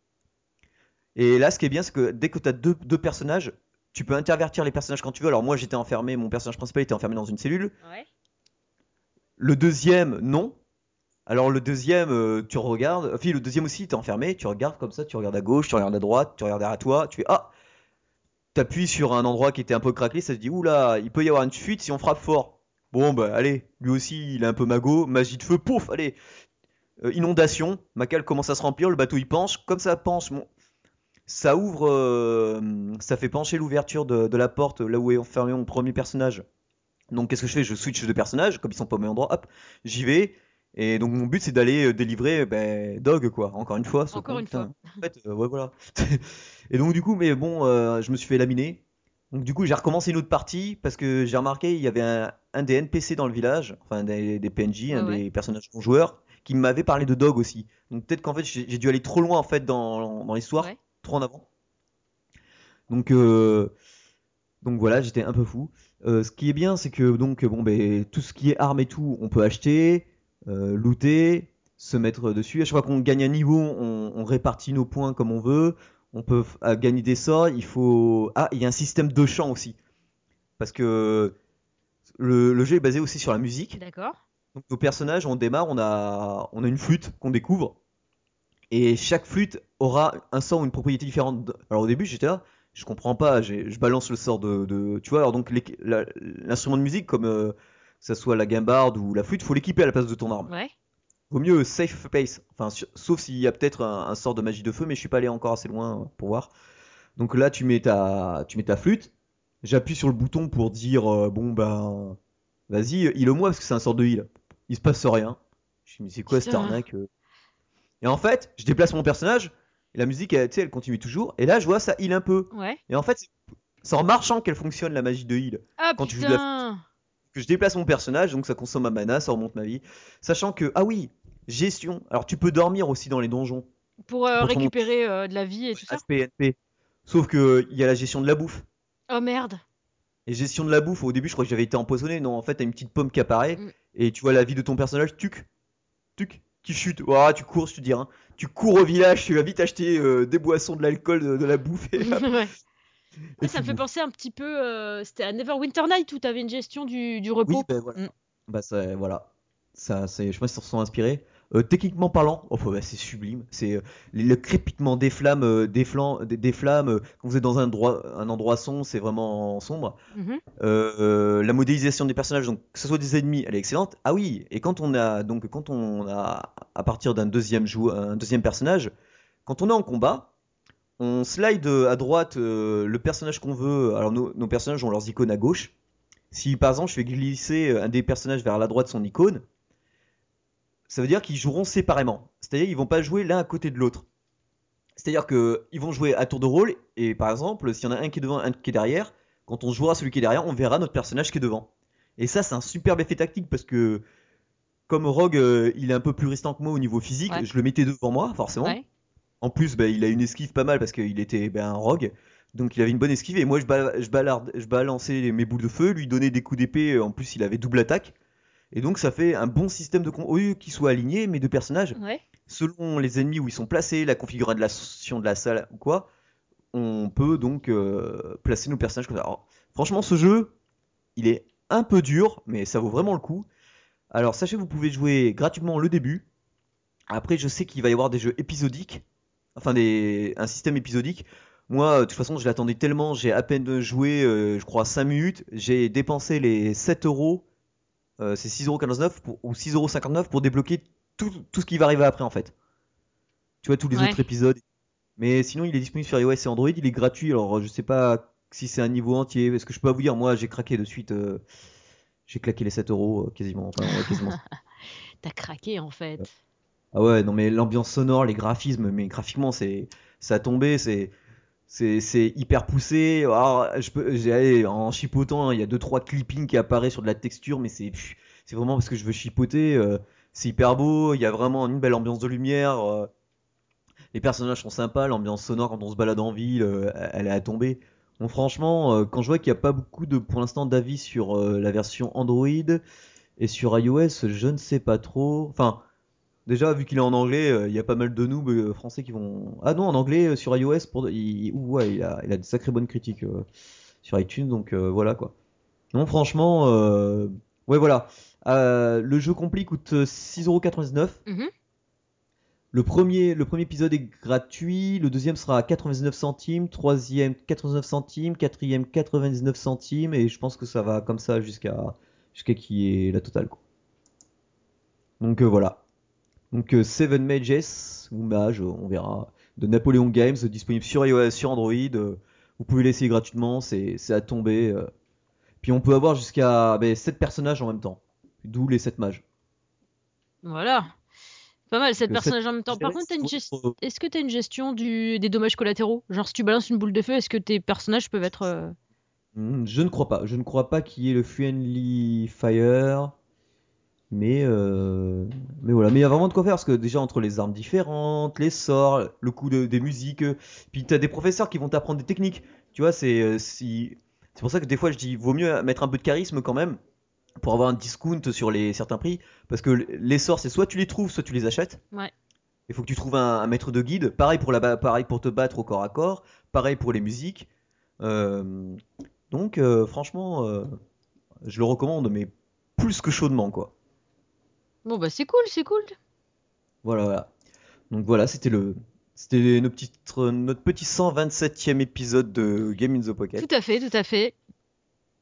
Et là, ce qui est bien, c'est que dès que tu as deux, deux personnages, tu peux intervertir les personnages quand tu veux. Alors, moi, j'étais enfermé, mon personnage principal était enfermé dans une cellule. Ouais. Le deuxième, non. Alors le deuxième, euh, tu regardes. Enfin, le deuxième aussi, t'es enfermé. Tu regardes comme ça, tu regardes à gauche, tu regardes à droite, tu regardes derrière toi. Tu fais ah. T'appuies sur un endroit qui était un peu craquelé, ça te dit oula, il peut y avoir une fuite si on frappe fort. Bon bah allez, lui aussi, il est un peu magot, magie de feu, pouf, allez. Euh, inondation, ma cale commence à se remplir, le bateau il penche, comme ça penche, mon- ça ouvre, euh, ça fait pencher l'ouverture de, de la porte là où est enfermé mon premier personnage. Donc qu'est-ce que je fais? Je switch de personnage, comme ils sont pas au même endroit, hop, j'y vais. Et donc mon but c'est d'aller euh, délivrer ben, Dog quoi, encore une fois. Encore une putain. En fait, euh, ouais voilà. et donc du coup, mais bon, euh, je me suis fait laminer. Donc du coup j'ai recommencé une autre partie parce que j'ai remarqué il y avait un, un des NPC dans le village, enfin des, des PNJ, un Ouais, des personnages non joueurs, qui m'avait parlé de Dog aussi. Donc peut-être qu'en fait j'ai j'ai dû aller trop loin en fait dans, dans l'histoire, Ouais. Trop en avant. Donc euh, donc voilà, j'étais un peu fou. Euh, ce qui est bien, c'est que donc bon, ben tout ce qui est armes et tout, on peut acheter, euh, looter, se mettre dessus. À chaque fois qu'on gagne un niveau, on, on répartit nos points comme on veut. On peut gagner des sorts. Il faut ah, il y a un système de chant aussi, parce que le, le jeu est basé aussi sur la musique. D'accord. Donc nos personnages, on démarre, on a, on a une flûte qu'on découvre. Et chaque flûte aura un sort ou une propriété différente. Alors au début, j'étais là, je comprends pas, je balance le sort de, de- tu vois, alors donc l'instrument de musique, comme euh, que ça soit la guimbarde ou la flûte, faut l'équiper à la place de ton arme. Ouais. vaut mieux safe pace. Enfin, su- sauf s'il y a peut-être un, un sort de magie de feu, mais je suis pas allé encore assez loin euh, pour voir. Donc là, tu mets ta, tu mets ta flûte. J'appuie sur le bouton pour dire euh, bon ben, vas-y, heal-moi parce que c'est un sort de heal. Il se passe rien. Je me dis mais c'est quoi cette arnaque euh? Et en fait, je déplace mon personnage et la musique, elle, tu sais, elle continue toujours. Et là, je vois ça heal un peu. Ouais. Et en fait, c'est- en marchant qu'elle fonctionne la magie de heal. Ah Quand tu joues de la putain. Que je déplace mon personnage, donc ça consomme ma mana, ça remonte ma vie. Sachant que ah oui, gestion. Alors tu peux dormir aussi dans les donjons. Pour euh, récupérer euh, de la vie et tout ça. Sauf que il y a la gestion de la bouffe. Oh merde. Et gestion de la bouffe, au début je crois que j'avais été empoisonné. Non, en fait t'as une petite pomme qui apparaît. Mm. Et tu vois la vie de ton personnage, tuc, tuc, qui chute. Ouah, tu cours, je te dis. Hein. Tu cours au village, tu vas vite acheter euh, des boissons, de l'alcool, de, de la bouffe. Et, hop, ouais. et ça tu me fait penser un petit peu. euh, C'était à Neverwinter Night où t'avais une gestion du, du repos. Oui, ben voilà. Mm. Bah ça, voilà. Ça, je sais pas si ça sont inspirés. Euh, techniquement parlant, oh, bah, c'est sublime. C'est euh, le, crépitement des flammes, euh, des, flammes, des, des flammes. quand vous êtes dans un, endroit, un endroit sombre, c'est vraiment sombre. Mhm. La modélisation des personnages, donc que ce soit des ennemis, elle est excellente. Ah oui, et quand on a donc quand on a à partir d'un deuxième jou- un deuxième personnage, quand on est en combat, on slide à droite le personnage qu'on veut. Alors nos, nos personnages ont leurs icônes à gauche. Si par exemple je fais glisser un des personnages vers la droite de son icône, ça veut dire qu'ils joueront séparément. C'est-à-dire qu'ils vont pas jouer l'un à côté de l'autre. C'est-à-dire que ils vont jouer à tour de rôle et par exemple s'il y en a un qui est devant, un qui est derrière, quand on jouera celui qui est derrière, on verra notre personnage qui est devant. Et ça c'est un superbe effet tactique parce que comme Rogue euh, il est un peu plus restant que moi au niveau physique, Ouais. je le mettais devant moi forcément. Ouais. En plus, bah, il a une esquive pas mal parce qu'il était bah, un rogue. Donc il avait une bonne esquive et moi je, bala- je, balarde- je balançais mes boules de feu, lui donnais des coups d'épée, en plus il avait double attaque. Et donc ça fait un bon système de lieu qu'ils soient alignés, mes deux personnages, Ouais. selon les ennemis où ils sont placés, la configuration de la salle ou quoi, on peut donc euh, placer nos personnages comme ça. Alors, franchement, ce jeu, il est un peu dur, mais ça vaut vraiment le coup. Alors sachez vous pouvez jouer gratuitement le début. Après, je sais qu'il va y avoir des jeux épisodiques, enfin des, un système épisodique. Moi, de toute façon, je l'attendais tellement, j'ai à peine joué, euh, je crois, 5 minutes. J'ai dépensé les 7 euros, euh, c'est 6,49€ pour- ou 6,59€ pour débloquer tout, tout ce qui va arriver après en fait. Tu vois, tous les Ouais. autres épisodes. Mais sinon, il est disponible sur iOS et Android, il est gratuit. Alors, je sais pas si c'est un niveau entier, parce que je peux pas vous dire, moi, j'ai craqué de suite. euh, j'ai claqué les 7 euros euh, quasiment. Enfin, ouais, quasiment. T'as craqué en fait. Ah ouais, non mais l'ambiance sonore, les graphismes, mais graphiquement c'est ça a tombé, c'est c'est hyper poussé. Alors, je peux en chipotant, hein, il y a deux trois clippings qui apparaissent sur de la texture, mais c'est c'est vraiment parce que je veux chipoter. euh, c'est hyper beau, il y a vraiment une belle ambiance de lumière. euh, les personnages sont sympas, l'ambiance sonore quand on se balade en ville, euh, elle est à tomber. Bon, franchement, quand je vois qu'il n'y a pas beaucoup de, pour l'instant, d'avis sur la version Android et sur iOS, je ne sais pas trop. Enfin, déjà, vu qu'il est en anglais, euh, il y a pas mal de noobs euh, français qui vont. Ah non, en anglais euh, sur iOS, pour... il... ouh, ouais, il a, il a de sacrées bonnes critiques sur iTunes, donc voilà quoi. Non, franchement, ouais, voilà. Le jeu complet coûte euh, 6,99€. Mhm. Le premier, le premier épisode est gratuit, le deuxième sera à 99 centimes, troisième 89 centimes, quatrième 99 centimes, et je pense que ça va comme ça jusqu'à jusqu'à qui est la totale. Quoi. Donc voilà. Donc euh, Seven Mages, ou Mage, euh, on verra, de Napoleon Games, euh, disponible sur iOS, sur Android. vous pouvez l'essayer gratuitement, c'est à tomber. Puis on peut avoir jusqu'à ben, 7 personnages en même temps, d'où les 7 mages. Voilà. Pas mal, cette Que cette- personnages en même temps. Par contre, gest- est-ce que t'as une gestion du... des dommages collatéraux? Genre, si tu balances une boule de feu, est-ce que tes personnages peuvent être. Hmm, Je ne crois pas. Je ne crois pas qu'il y ait le Friendly Fire. Mais, euh, mais voilà. Mais il y a vraiment de quoi faire parce que déjà entre les armes différentes, les sorts, le coup de- des musiques, euh, puis tu as des professeurs qui vont t'apprendre des techniques. Tu vois, c'est euh, si... c'est pour ça que des fois je dis vaut mieux mettre un peu de charisme quand même pour avoir un discount sur les certains prix parce que les sorts c'est soit tu les trouves, soit tu les achètes. Ouais. Il faut que tu trouves un, un maître de guide. Pareil pour la pareil pour te battre au corps à corps. Pareil pour les musiques. Euh, donc franchement, je le recommande, mais plus que chaudement quoi. Bon, bah, c'est cool, c'est cool. Voilà, voilà. Donc voilà, c'était le, c'était notre petit 127e épisode de Game in the Pocket. Tout à fait, tout à fait.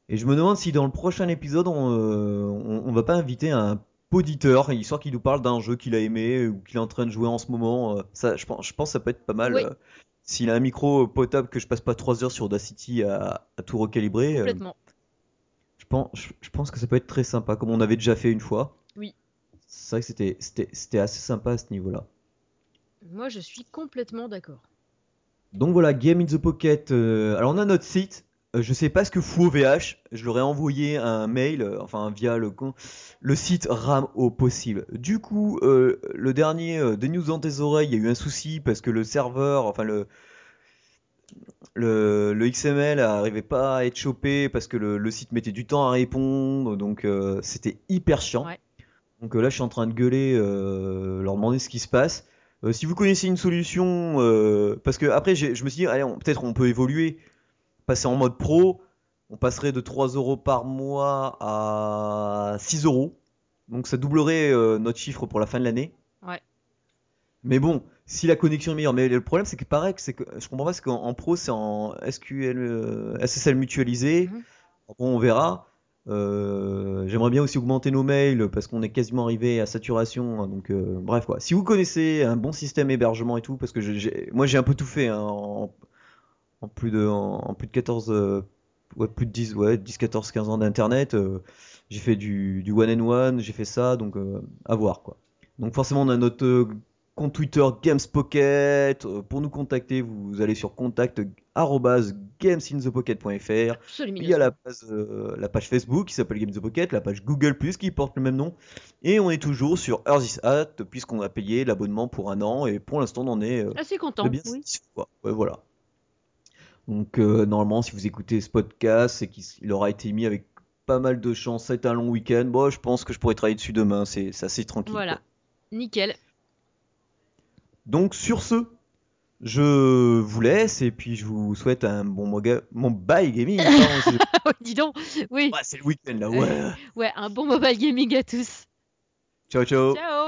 Et je me demande si dans le prochain épisode, on, euh, on, on va pas inviter un poditeur, histoire qu'il nous parle d'un jeu qu'il a aimé ou qu'il est en train de jouer en ce moment. Euh, ça, je pense, je pense que ça peut être pas mal. Oui. euh, S'il a un micro potable que je passe pas 3 heures sur Audacity à, à tout recalibrer, Complètement. je pense, je, je pense que ça peut être très sympa, comme on avait déjà fait une fois. Oui. C'est vrai que c'était, c'était, c'était assez sympa à ce niveau-là. Moi, je suis complètement d'accord. Donc voilà, Game in the Pocket. euh, alors on a notre site. Euh, je sais pas ce que fout OVH. Je leur ai envoyé un mail, euh, enfin via le con- le site rame au possible. Du coup, euh, le dernier euh, des news dans tes oreilles, il y a eu un souci parce que le serveur, enfin le le, le XML arrivait pas à être chopé parce que le, le site mettait du temps à répondre, donc euh, c'était hyper chiant. Ouais. Donc euh, là, je suis en train de gueuler, euh, leur demander ce qui se passe. Euh, si vous connaissez une solution, parce que après, je me suis dit, allez, on- peut-être on peut évoluer, passer en mode pro, on passerait de 3 euros par mois à 6 euros. Donc ça doublerait euh, notre chiffre pour la fin de l'année. Ouais. Mais bon, si la connexion est meilleure, mais le problème c'est que pareil, c'est que je comprends pas, c'est qu'en en pro c'est en SQL, euh, SSL mutualisé. Mhm. Bon, on verra. Euh, J'aimerais bien aussi augmenter nos mails parce qu'on est quasiment arrivé à saturation. hein, donc euh, bref quoi. Si vous connaissez un bon système hébergement et tout, parce que moi j'ai un peu tout fait hein, en, plus de plus de 14 euh, ouais, plus de 10 ouais 10 14 15 ans d'internet j'ai fait du, du one and one j'ai fait ça donc à voir quoi donc forcément on a notre compte Twitter Games Pocket Euh, pour nous contacter vous allez sur contact gamesinthepocket.fr il y a la page, euh, la page Facebook qui s'appelle Games the Pocket, la page Google Plus qui porte le même nom, et on est toujours sur Earth is Hat puisqu'on a payé l'abonnement pour un an et pour l'instant on en est euh, Assez content. bien Oui. Ouais, voilà. Donc euh, normalement, si vous écoutez ce podcast, c'est qu'il il aura été mis avec pas mal de chance. Été un long week-end. Bon, je pense que je pourrais travailler dessus demain. C'est c'est assez tranquille. Voilà. quoi. Nickel. Donc sur ce, je vous laisse et puis je vous souhaite un bon mon bye gaming. C'est Oh, dis donc. Oui. ouais, c'est le week-end là. Ouais. Ouais, un bon mobile gaming à tous. Ciao ciao. Ciao.